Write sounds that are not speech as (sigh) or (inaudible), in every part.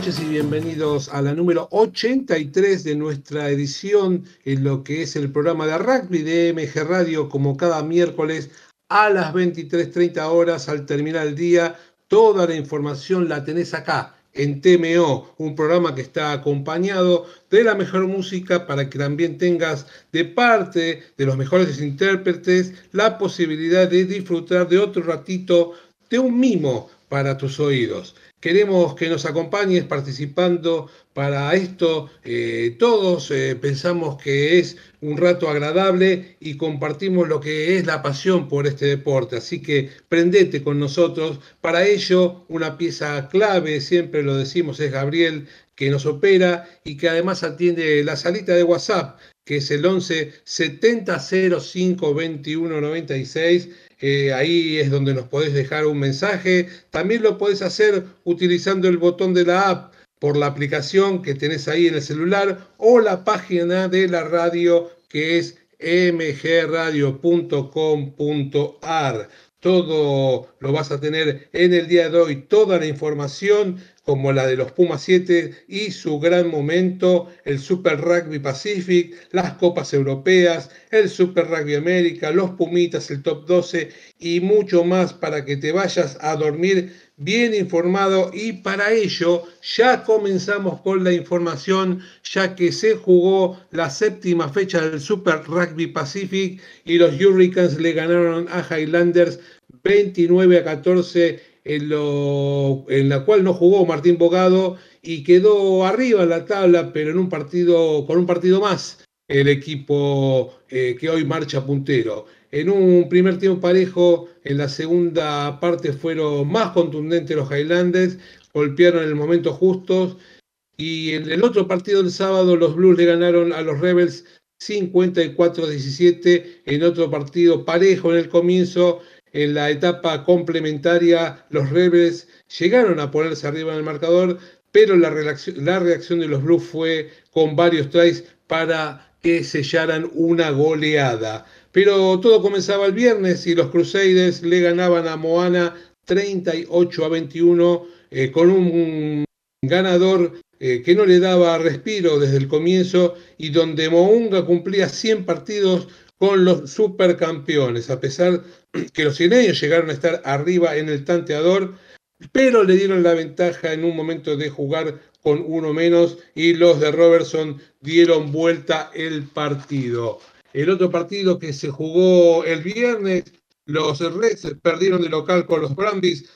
Noches y bienvenidos a la número 83 de nuestra edición en lo que es el programa de rugby de MG Radio, como cada miércoles a las 23.30 horas al terminar el día. Toda la información la tenés acá en TMO, un programa que está acompañado de la mejor música para que también tengas de parte de los mejores intérpretes la posibilidad de disfrutar de otro ratito de un mimo para tus oídos. Queremos que nos acompañes participando para esto. Eh, todos eh, pensamos que es un rato agradable y compartimos lo que es la pasión por este deporte. Así que prendete con nosotros. Para ello, una pieza clave, siempre lo decimos, es Gabriel, que nos opera y que además atiende la salita de WhatsApp, que es el 11 70 05 21 96 eh, ahí es donde nos podés dejar un mensaje. También lo podés hacer utilizando el botón de la app por la aplicación que tenés ahí en el celular o la página de la radio que es mgradio.com.ar. Todo lo vas a tener en el día de hoy, toda la información como la de los Pumas 7 y su gran momento, el Super Rugby Pacific, las Copas Europeas, el Super Rugby América, los Pumitas, el Top 12 y mucho más para que te vayas a dormir bien informado. Y para ello ya comenzamos con la información ya que se jugó la séptima fecha del Super Rugby Pacific y los Hurricanes le ganaron a Highlanders 29 a 14 en, la cual no jugó Martín Bogado y quedó arriba en la tabla pero en un partido con un partido más el equipo eh, que hoy marcha puntero. En un primer tiempo parejo, en la segunda parte fueron más contundentes los Highlanders, golpearon en el momento justo. Y en el otro partido del sábado, los Blues le ganaron a los Rebels 54-17. En otro partido parejo en el comienzo, en la etapa complementaria, los Rebels llegaron a ponerse arriba en el marcador, pero la reacción, de los Blues fue con varios tries para que sellaran una goleada. Pero todo comenzaba el viernes y los Crusaders le ganaban a Moana 38 a 21 eh, con un ganador eh, que no le daba respiro desde el comienzo y donde Mounga cumplía 100 partidos con los supercampeones, a pesar (clears throat) que los cineños llegaron a estar arriba en el tanteador, pero le dieron la ventaja en un momento de jugar con uno menos y los de Robertson dieron vuelta el partido. El otro partido que se jugó el viernes, los Reds perdieron de local con los Brambis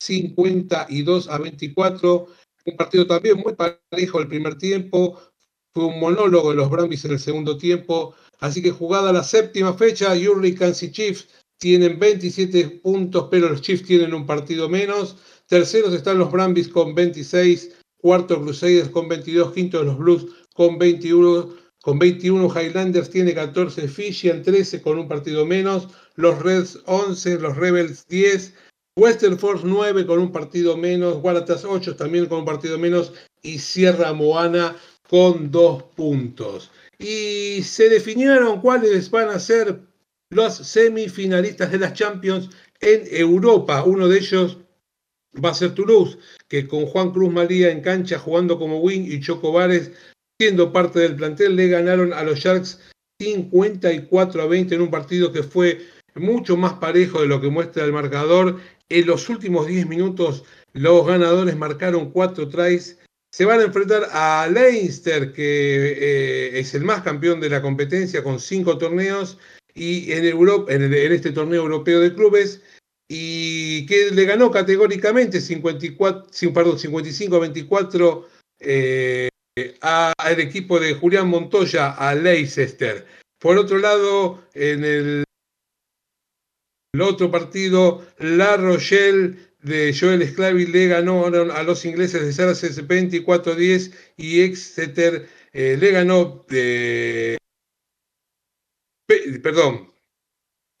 52 a 24. Un partido también muy parejo el primer tiempo. Fue un monólogo de los Brambis en el segundo tiempo. Así que jugada la séptima fecha, Hurricanes y Chiefs tienen 27 puntos, pero los Chiefs tienen un partido menos. Terceros están los Brambis con 26, cuarto Crusaders con 22, quinto los Blues con 21, con 21 Highlanders tiene 14, Fishian 13 con un partido menos, los Reds 11, los Rebels 10, Western Force 9 con un partido menos, Waratahs 8 también con un partido menos y Sierra Moana con dos puntos. Y se definieron cuáles van a ser los semifinalistas de las Champions en Europa. Uno de ellos va a ser Toulouse, que con Juan Cruz María en cancha jugando como wing y Choco Vares siendo parte del plantel, le ganaron a los Sharks 54 a 20 en un partido que fue mucho más parejo de lo que muestra el marcador. En los últimos 10 minutos los ganadores marcaron 4 tries. Se van a enfrentar a Leinster, que eh, es el más campeón de la competencia con 5 torneos, y en, Europa, en, este torneo europeo de clubes, y que le ganó categóricamente 54, perdón, 55 a 24 eh, al equipo de Julián Montoya, a Leicester. Por otro lado, en el, otro partido, La Rochelle de Joel Sclavi le ganó a los ingleses de Saracens 24-10 y Exeter eh, le ganó de... Perdón,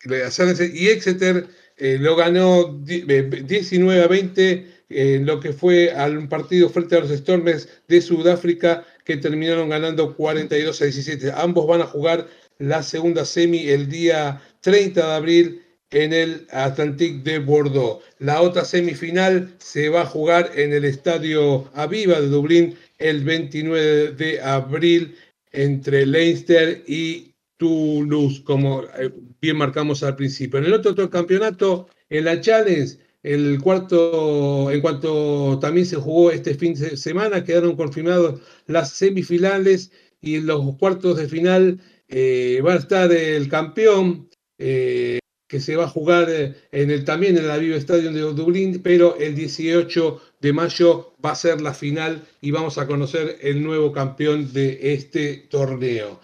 y Exeter eh, lo ganó 19 a 20 en lo que fue al partido frente a los Stormers de Sudáfrica que terminaron ganando 42 a 17. Ambos van a jugar la segunda semi el día 30 de abril en el Atlantique de Bordeaux. La otra semifinal se va a jugar en el Estadio Aviva de Dublín el 29 de abril entre Leinster y Toulouse, como eh, bien marcamos al principio. En el otro, campeonato, en la Challenge, el cuarto, en cuanto también se jugó este fin de semana, quedaron confirmados las semifinales y en los cuartos de final eh, va a estar el campeón, eh, que se va a jugar en el, también en la Viva Stadium de Dublín, pero el 18 de mayo va a ser la final y vamos a conocer el nuevo campeón de este torneo.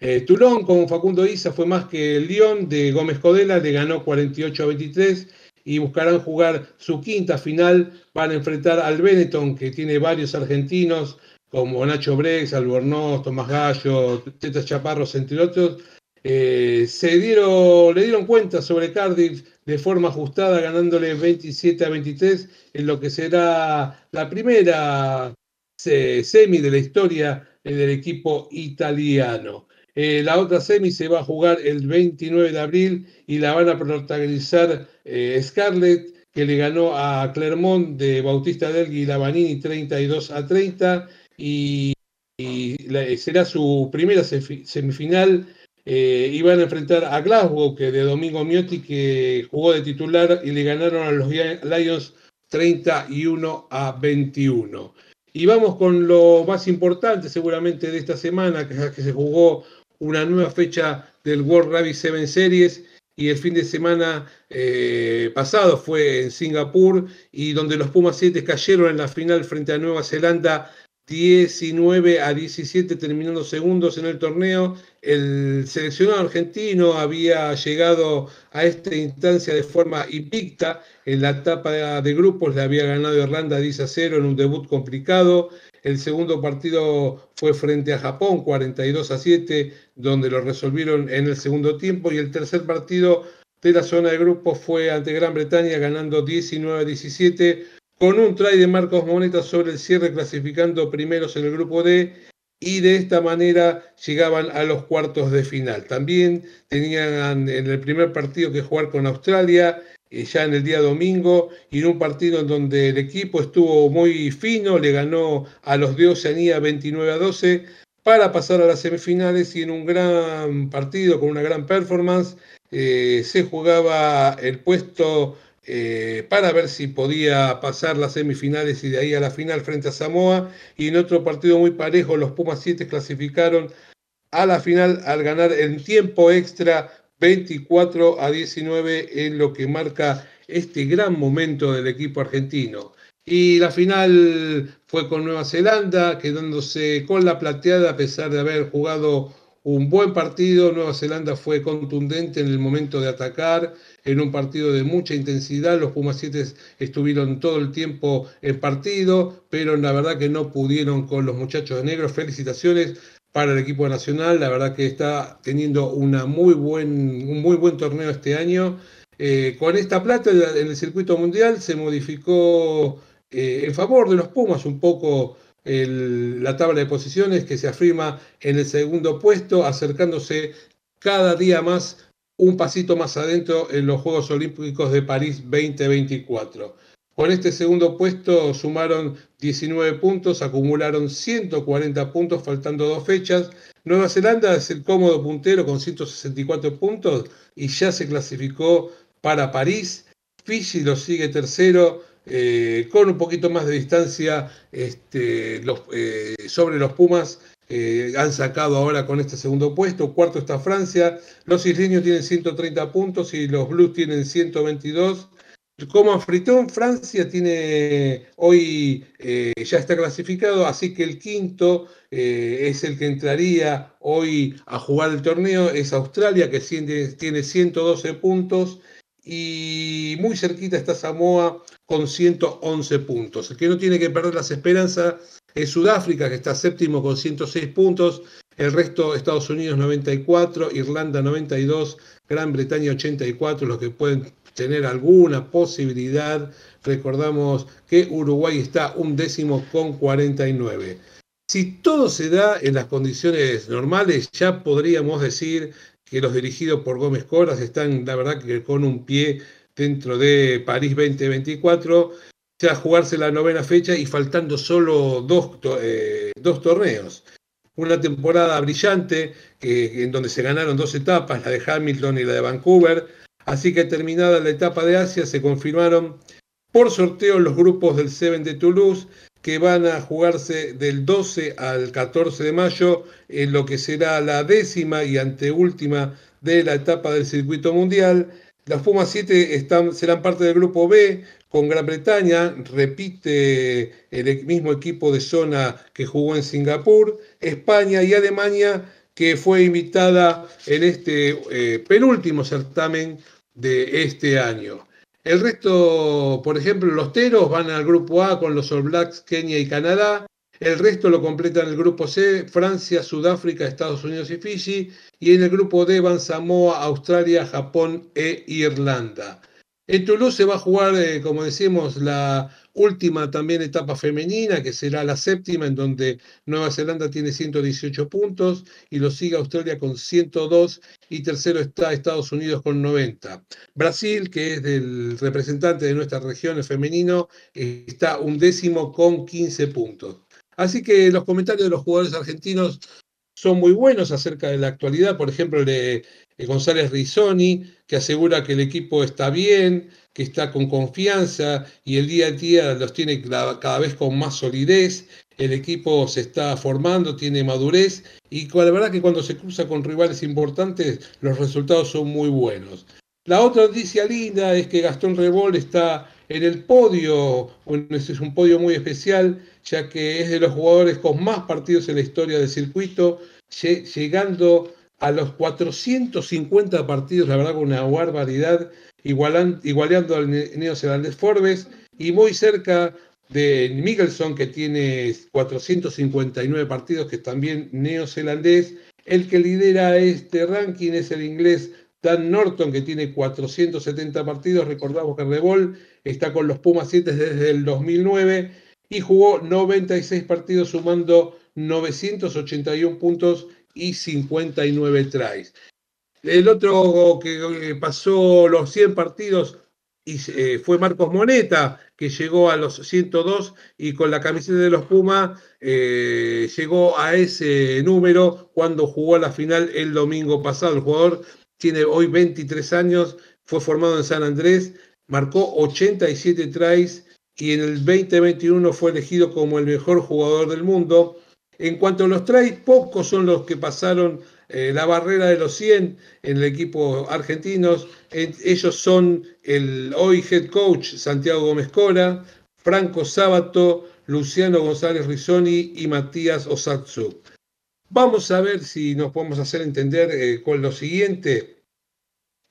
Eh, Toulon con Facundo Isa fue más que el Lyon de Gómez Codela, le ganó 48 a 23 y buscarán jugar su quinta final. Van a enfrentar al Benetton, que tiene varios argentinos como Nacho Brex, Albornoz, Tomás Gallo, Teta Chaparros, entre otros, eh, se dieron, le dieron cuenta sobre Cardiff de forma ajustada, ganándole 27 a 23 en lo que será la primera semi de la historia del equipo italiano. Eh, la otra semi se va a jugar el 29 de abril y la van a protagonizar eh, Scarlett, que le ganó a Clermont de Bautista Delgui y Lavanini 32 a 30 y, será su primera semifinal eh, iban a enfrentar a Glasgow, que de Domingo Miotti, que jugó de titular y le ganaron a los Lions 31 a 21. Y vamos con lo más importante seguramente de esta semana, que, que se jugó una nueva fecha del World Rugby 7 Series y el fin de semana eh, pasado fue en Singapur y donde los Pumas 7 cayeron en la final frente a Nueva Zelanda 19 a 17 terminando segundos en el torneo. El seleccionado argentino había llegado a esta instancia de forma invicta. En la etapa de grupos le había ganado Irlanda 10 a 0 en un debut complicado. El segundo partido fue frente a Japón 42 a 7, donde lo resolvieron en el segundo tiempo. Y el tercer partido de la zona de grupos fue ante Gran Bretaña ganando 19 a 17 con un try de Marcos Moneta sobre el cierre clasificando primeros en el grupo D y de esta manera llegaban a los cuartos de final. También tenían en el primer partido que jugar con Australia, eh, ya en el día domingo, y en un partido en donde el equipo estuvo muy fino, le ganó a los de Oceanía 29 a 12 para pasar a las semifinales y en un gran partido con una gran performance eh, se jugaba el puesto eh, para ver si podía pasar las semifinales y de ahí a la final frente a Samoa. Y en otro partido muy parejo, los Pumas 7 clasificaron a la final al ganar en tiempo extra 24 a 19 en lo que marca este gran momento del equipo argentino. Y la final fue con Nueva Zelanda, quedándose con la plateada a pesar de haber jugado un buen partido. Nueva Zelanda fue contundente en el momento de atacar, en un partido de mucha intensidad. Los Pumas 7 estuvieron todo el tiempo en partido, pero la verdad que no pudieron con los muchachos de negro. Felicitaciones para el equipo nacional. La verdad que está teniendo una muy buen, un muy buen torneo este año. Eh, con esta plata en el circuito mundial se modificó eh, en favor de los Pumas un poco la tabla de posiciones que se afirma en el segundo puesto, acercándose cada día más un pasito más adentro en los Juegos Olímpicos de París 2024. Con este segundo puesto sumaron 19 puntos, acumularon 140 puntos faltando dos fechas. Nueva Zelanda es el cómodo puntero con 164 puntos y ya se clasificó para París. Fiji lo sigue tercero eh, con un poquito más de distancia este, eh, sobre los Pumas. Eh, han sacado ahora con este segundo puesto. Cuarto está Francia. Los isleños tienen 130 puntos y los Blues tienen 122. Como anfitrión, Francia tiene hoy ya está clasificado, así que el quinto es el que entraría hoy a jugar el torneo. Es Australia, que tiene 112 puntos y muy cerquita está Samoa con 111 puntos. El que no tiene que perder las esperanzas es Sudáfrica, que está séptimo con 106 puntos. El resto, Estados Unidos 94, Irlanda 92, Gran Bretaña 84, los que pueden tener alguna posibilidad. Recordamos que Uruguay está un décimo con 49. Si todo se da en las condiciones normales, ya podríamos decir que los dirigidos por Gómez Coras están, la verdad, que con un pie dentro de París 2024, ya jugarse la novena fecha y faltando solo dos, eh, dos torneos. Una temporada brillante en donde se ganaron dos etapas, la de Hamilton y la de Vancouver. Así que terminada la etapa de Asia, se confirmaron por sorteo los grupos del Seven de Toulouse que van a jugarse del 12 al 14 de mayo en lo que será la décima y anteúltima de la etapa del circuito mundial. Las Pumas 7 están, serán parte del grupo B con Gran Bretaña, repite el mismo equipo de zona que jugó en Singapur, España y Alemania, que fue invitada en este eh, penúltimo certamen de este año. El resto, por ejemplo, los Teros van al grupo A con los All Blacks, Kenia y Canadá. El resto lo completan el grupo C, Francia, Sudáfrica, Estados Unidos y Fiji. Y en el grupo D van Samoa, Australia, Japón e Irlanda. En Toulouse se va a jugar, eh, como decimos, la última también etapa femenina, que será la séptima, en donde Nueva Zelanda tiene 118 puntos y lo sigue Australia con 102 y tercero está Estados Unidos con 90. Brasil, que es el representante de nuestra región el femenino, está un décimo con 15 puntos. Así que los comentarios de los jugadores argentinos son muy buenos acerca de la actualidad. Por ejemplo, de González Rizzoni, que asegura que el equipo está bien, que está con confianza y el día a día los tiene cada vez con más solidez. El equipo se está formando, tiene madurez y la verdad que cuando se cruza con rivales importantes los resultados son muy buenos. La otra noticia linda es que Gastón Rebol está en el podio, es un podio muy especial, ya que es de los jugadores con más partidos en la historia del circuito, llegando a los 450 partidos, la verdad, una barbaridad, igualando al neozelandés Forbes y muy cerca de Mickelson, que tiene 459 partidos, que es también neozelandés. El que lidera este ranking es el inglés Dan Norton, que tiene 470 partidos. Recordamos que Rebol está con los Pumas 7 desde el 2009 y jugó 96 partidos, sumando 981 puntos y 59 tries. El otro que pasó los 100 partidos y, eh, fue Marcos Moneta, que llegó a los 102 y con la camiseta de los Pumas eh, llegó a ese número cuando jugó la final el domingo pasado. El jugador tiene hoy 23 años, fue formado en San Andrés, marcó 87 tries y en el 2021 fue elegido como el mejor jugador del mundo. En cuanto a los tries, pocos son los que pasaron eh, la barrera de los 100 en el equipo argentinos. ellos son el hoy head coach Santiago Gómez Cora, Franco Sábato, Luciano González Rizzoni y Matías Osatsu. Vamos a ver si nos podemos hacer entender eh, con lo siguiente,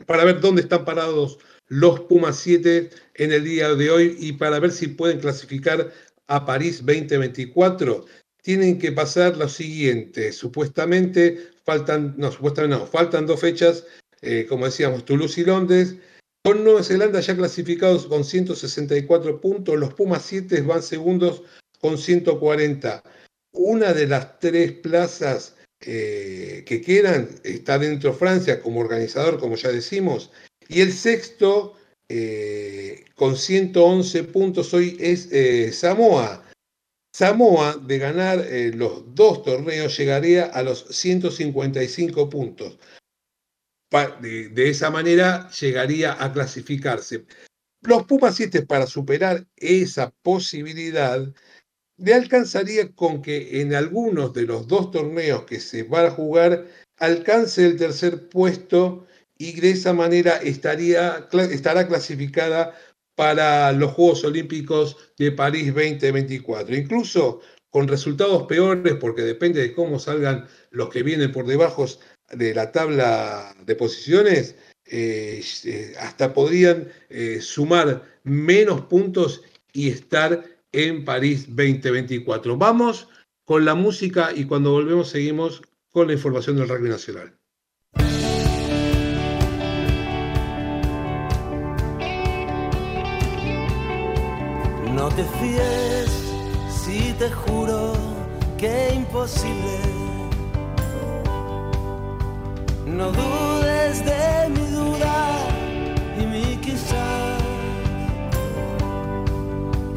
para ver dónde están parados los Pumas 7 en el día de hoy y para ver si pueden clasificar a París 2024 tienen que pasar lo siguiente. Supuestamente faltan, no, supuestamente no, faltan dos fechas, eh, como decíamos, Toulouse y Londres. Con Nueva Zelanda ya clasificados con 164 puntos, los Pumas 7 van segundos con 140. Una de las tres plazas eh, que quedan está dentro Francia como organizador, como ya decimos, y el sexto eh, con 111 puntos hoy es Samoa Samoa, de ganar eh, los dos torneos, llegaría a los 155 puntos. de, esa manera llegaría a clasificarse. Los Pumas 7 para superar esa posibilidad le alcanzaría con que en algunos de los dos torneos que se van a jugar alcance el tercer puesto y de esa manera estaría, estará clasificada para los Juegos Olímpicos de París 2024. Incluso con resultados peores, porque depende de cómo salgan los que vienen por debajo de la tabla de posiciones, eh, eh, hasta podrían eh, sumar menos puntos y estar en París 2024. Vamos con la música y cuando volvemos seguimos con la información del rugby nacional. No te fíes si te juro que imposible. No dudes de mi duda y mi quizás.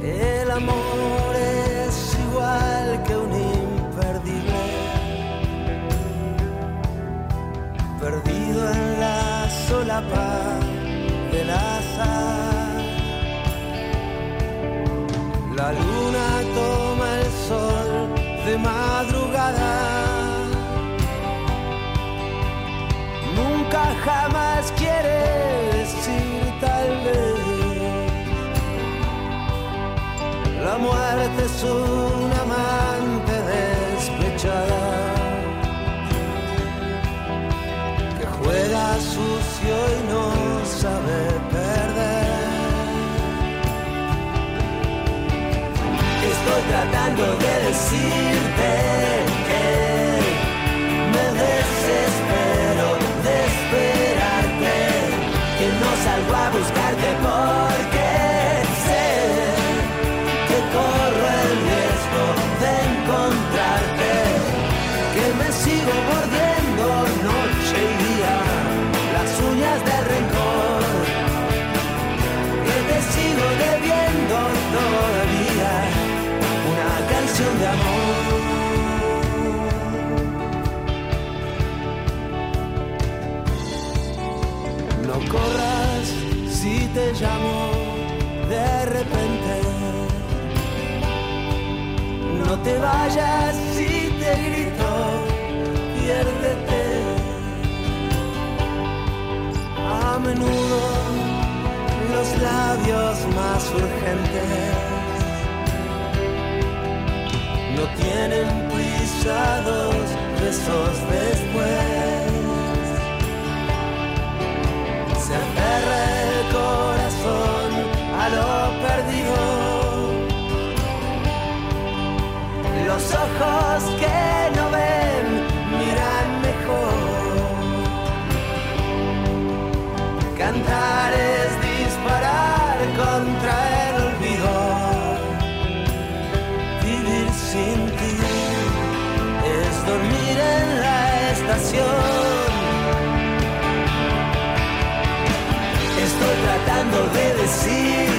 El amor es igual que un imperdible, perdido en la solapa del azar. La luna toma el sol de madrugada. nunca jamás quiere decir tal vez. La muerte es un tratando de te llamo de repente. No te vayas si te grito, piérdete. A menudo los labios más urgentes no tienen pisados besos después se aferra el corazón a lo perdido. Los ojos que tratando de decirte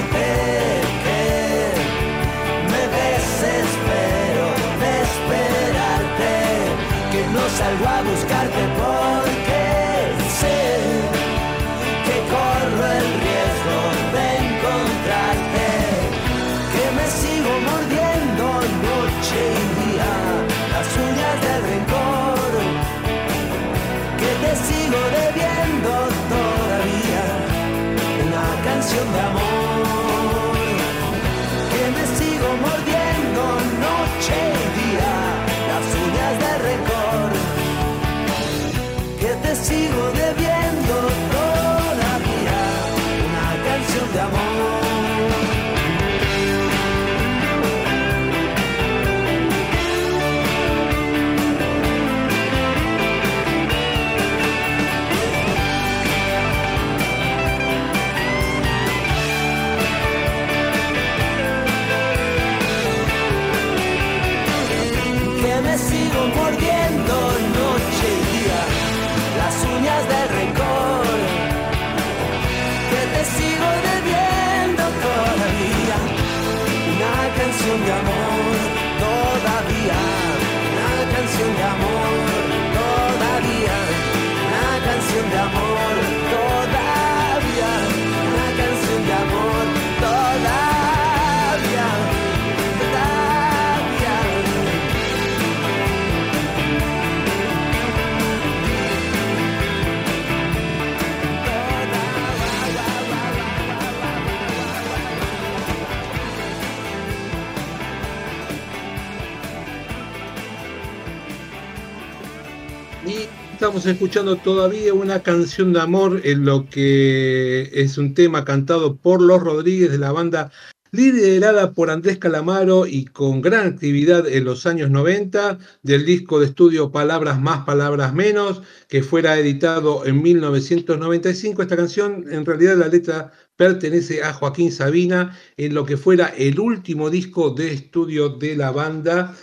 estamos escuchando todavía una canción de amor en lo que es un tema cantado por los Rodríguez de la banda liderada por Andrés Calamaro y con gran actividad en los años 90 del disco de estudio Palabras más, Palabras menos, que fuera editado en 1995. Esta canción, en realidad la letra pertenece a Joaquín Sabina en lo que fuera el último disco de estudio de la banda.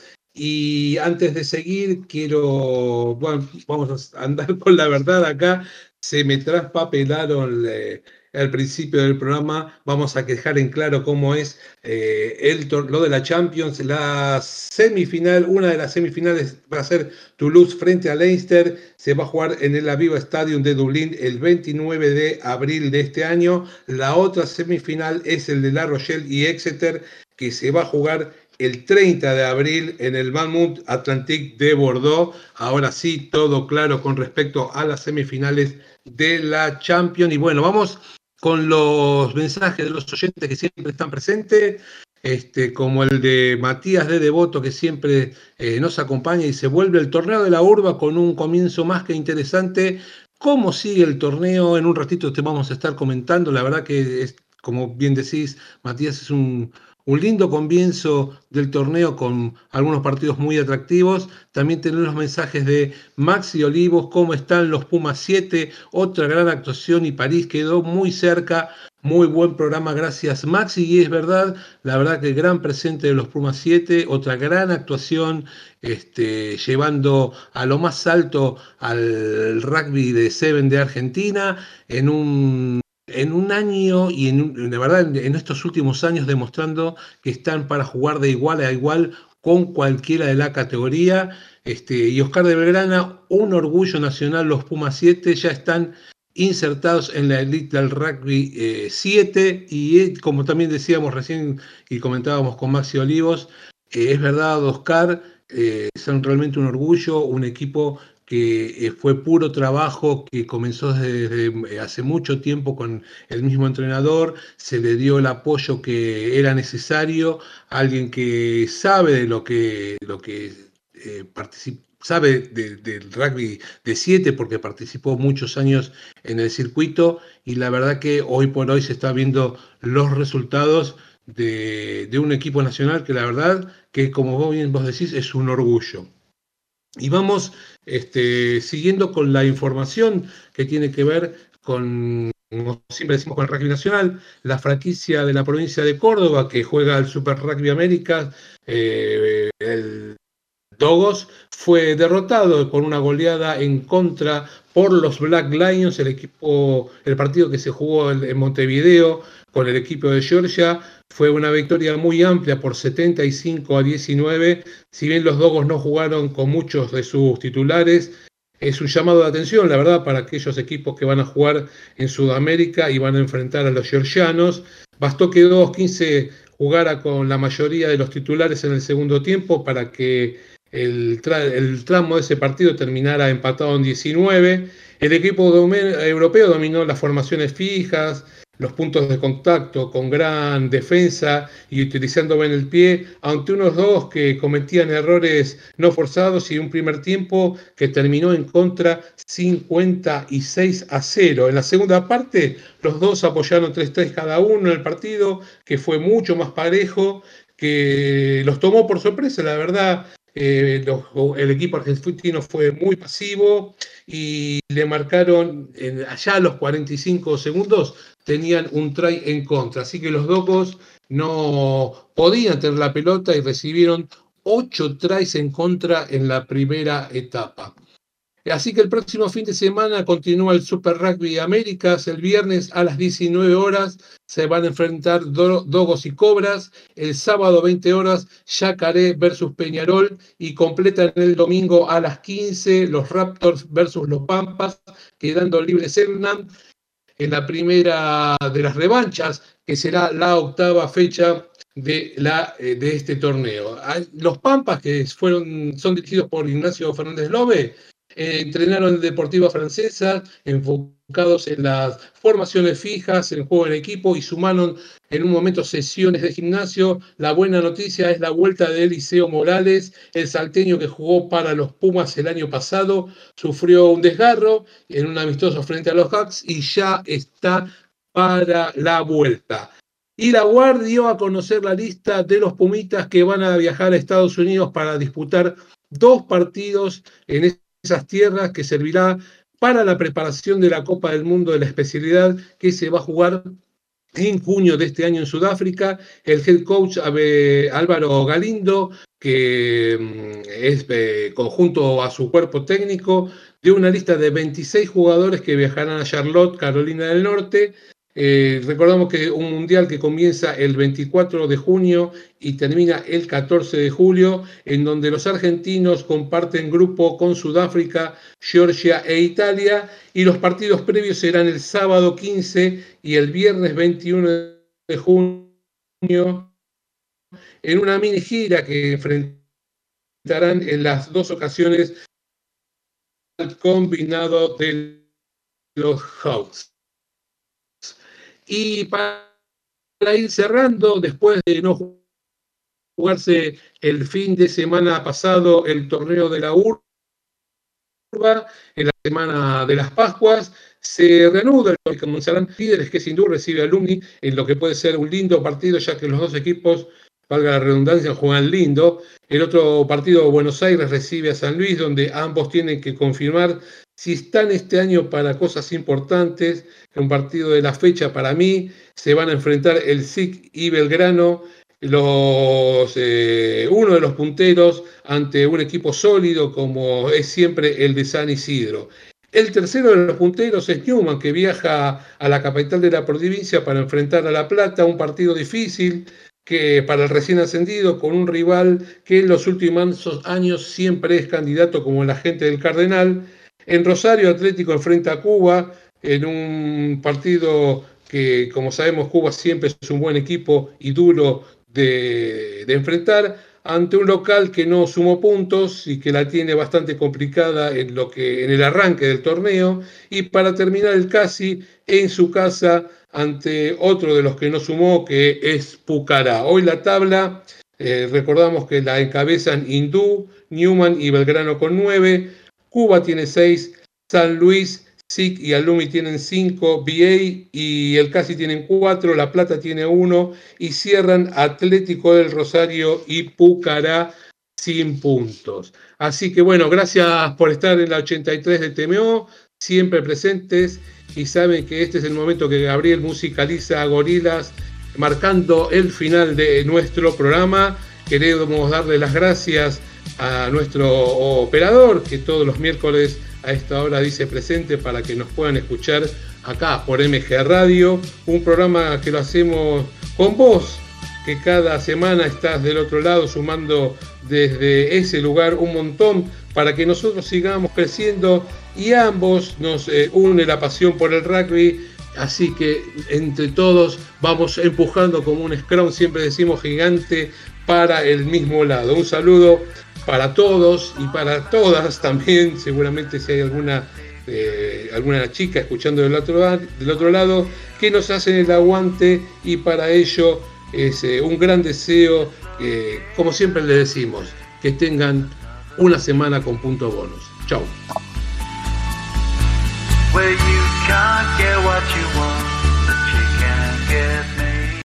Y antes de seguir, quiero, bueno, vamos a andar (laughs) con la verdad acá. se me traspapelaron eh, al principio del programa. Vamos a dejar en claro cómo es eh, el, lo de la Champions. La semifinal, una de las semifinales va a ser Toulouse frente a Leinster. Se va a jugar en el Aviva Stadium de Dublín el 29 de abril de este año. La otra semifinal es el de La Rochelle y Exeter, que se va a jugar el 30 de abril en el Malmut Atlantic de Bordeaux. Ahora sí, todo claro con respecto a las semifinales de la Champions. Y bueno, vamos con los mensajes de los oyentes que siempre están presentes, este, como el de Matías de Devoto, que siempre eh, nos acompaña y se vuelve el torneo de la urba con un comienzo más que interesante. ¿Cómo sigue el torneo? En un ratito te vamos a estar comentando. La verdad que, es, como bien decís, Matías es un, un lindo comienzo del torneo con algunos partidos muy atractivos. También tenemos los mensajes de Maxi Olivos, cómo están los Pumas 7, otra gran actuación y París quedó muy cerca. Muy buen programa, gracias Maxi. Y es verdad, la verdad que gran presente de los Pumas 7, otra gran actuación, este, llevando a lo más alto al rugby de Seven de Argentina en un en un año y en, verdad en estos últimos años demostrando que están para jugar de igual a igual con cualquiera de la categoría. Este, y Oscar de Belgrana, un orgullo nacional, los Pumas 7 ya están insertados en la elite del rugby 7 eh, y eh, como también decíamos recién y comentábamos con Maxi Olivos, eh, es verdad Oscar, son realmente un orgullo, un equipo que eh, fue puro trabajo que comenzó desde, eh, hace mucho tiempo con el mismo entrenador, se le dio el apoyo que era necesario, alguien que sabe de lo que, lo que eh, sabe del rugby de 7 porque participó muchos años en el circuito y la verdad que hoy por hoy se está viendo los resultados de, de un equipo nacional que la verdad que como vos vos decís es un orgullo. Y vamos este, siguiendo con la información que tiene que ver con, como siempre decimos, con el rugby nacional, la franquicia de la provincia de Córdoba que juega el Super Rugby América, eh, el Dogos, fue derrotado con una goleada en contra por los Black Lions, el equipo, el partido que se jugó en Montevideo con el equipo de Georgia fue una victoria muy amplia por 75 a 19. Si bien los Dogos no jugaron con muchos de sus titulares, es un llamado de atención, la verdad, para aquellos equipos que van a jugar en Sudamérica y van a enfrentar a los georgianos. Bastó que 2-15 jugara con la mayoría de los titulares en el segundo tiempo para que el, el tramo de ese partido terminara empatado en 19. El equipo europeo dominó las formaciones fijas, los puntos de contacto con gran defensa y utilizando bien el pie ante unos dos que cometían errores no forzados y un primer tiempo que terminó en contra 56 a 0. En la segunda parte los dos apoyaron 3-3 cada uno en el partido que fue mucho más parejo que los tomó por sorpresa, la verdad, eh, el equipo argentino fue muy pasivo y le marcaron allá a los 45 segundos, tenían un try en contra. Así que los Docos no podían tener la pelota y recibieron 8 tries en contra en la primera etapa. Así que el próximo fin de semana continúa el Super Rugby Américas. El viernes a las 19 horas se van a enfrentar Dogos y Cobras. El sábado 20 horas Yacaré versus Peñarol. Y completan el domingo a las 15 los Raptors versus los Pampas, quedando libres Hernán en la primera de las revanchas, que será la octava fecha de, la, eh, de este torneo. Los Pampas, que fueron, son dirigidos por Ignacio Fernández Lobe, eh, entrenaron en Deportiva Francesa, enfocados en las formaciones fijas, en juego en equipo y sumaron en un momento sesiones de gimnasio. La buena noticia es la vuelta de Eliseo Morales, el salteño que jugó para los Pumas el año pasado, sufrió un desgarro en un amistoso frente a los Hacks y ya está para la vuelta. Y la Guard dio a conocer la lista de los Pumitas que van a viajar a Estados Unidos para disputar dos partidos en esas tierras que servirá para la preparación de la Copa del Mundo de la especialidad que se va a jugar en junio de este año en Sudáfrica, el head coach Álvaro Galindo, que mm, es eh, conjunto a su cuerpo técnico, dio una lista de 26 jugadores que viajarán a Charlotte, Carolina del Norte. Eh, recordamos que un mundial que comienza el 24 de junio y termina el 14 de julio, en donde los argentinos comparten grupo con Sudáfrica, Georgia e Italia, y los partidos previos serán el sábado 15 y el viernes 21 de junio, en una mini gira que enfrentarán en las dos ocasiones al combinado de los Hawks. Y para ir cerrando, después de no jugarse el fin de semana pasado el torneo de la URBA, en la semana de las Pascuas, se reanuda el Monserrat Líderes, que sin duda recibe Alumni en lo que puede ser un lindo partido, ya que los dos equipos, valga la redundancia, juegan lindo. El otro partido, Buenos Aires, recibe a San Luis, donde ambos tienen que confirmar si están este año para cosas importantes. Un partido de la fecha para mí, se van a enfrentar el SIC y Belgrano los, eh, uno de los punteros ante un equipo sólido como es siempre el de San Isidro. El tercero de los punteros es Newman, que viaja a la capital de la provincia para enfrentar a La Plata, un partido difícil que para el recién ascendido, con un rival que en los últimos años siempre es candidato como la gente del Cardenal. En Rosario Atlético enfrenta a Cuba en un partido que, como sabemos, Cuba siempre es un buen equipo y duro de, enfrentar ante un local que no sumó puntos y que la tiene bastante complicada en, lo que, en el arranque del torneo. Y para terminar el casi en su casa ante otro de los que no sumó, que es Pucará. Hoy la tabla, eh, recordamos que la encabezan Hindú, Newman y Belgrano con nueve. Cuba tiene seis, San Luis SIC y Alumi tienen 5, BA y el Casi tienen 4, La Plata tiene 1 y cierran Atlético del Rosario y Pucará sin puntos. Así que bueno, gracias por estar en la 83 de TMO, siempre presentes y saben que este es el momento que Gabriel musicaliza Gorilas marcando el final de nuestro programa. Queremos darle las gracias a nuestro operador que todos los miércoles a esta hora dice presente para que nos puedan escuchar acá por MG Radio, un programa que lo hacemos con vos, que cada semana estás del otro lado sumando desde ese lugar un montón para que nosotros sigamos creciendo y ambos nos eh, une la pasión por el rugby. Así que entre todos vamos empujando como un scrum, siempre decimos gigante, para el mismo lado. Un saludo para todos y para todas también, seguramente si hay alguna, eh, alguna chica escuchando del otro, del otro lado, que nos hacen el aguante y para ello es eh, un gran deseo, como siempre le decimos, que tengan una semana con punto bonus. Chao.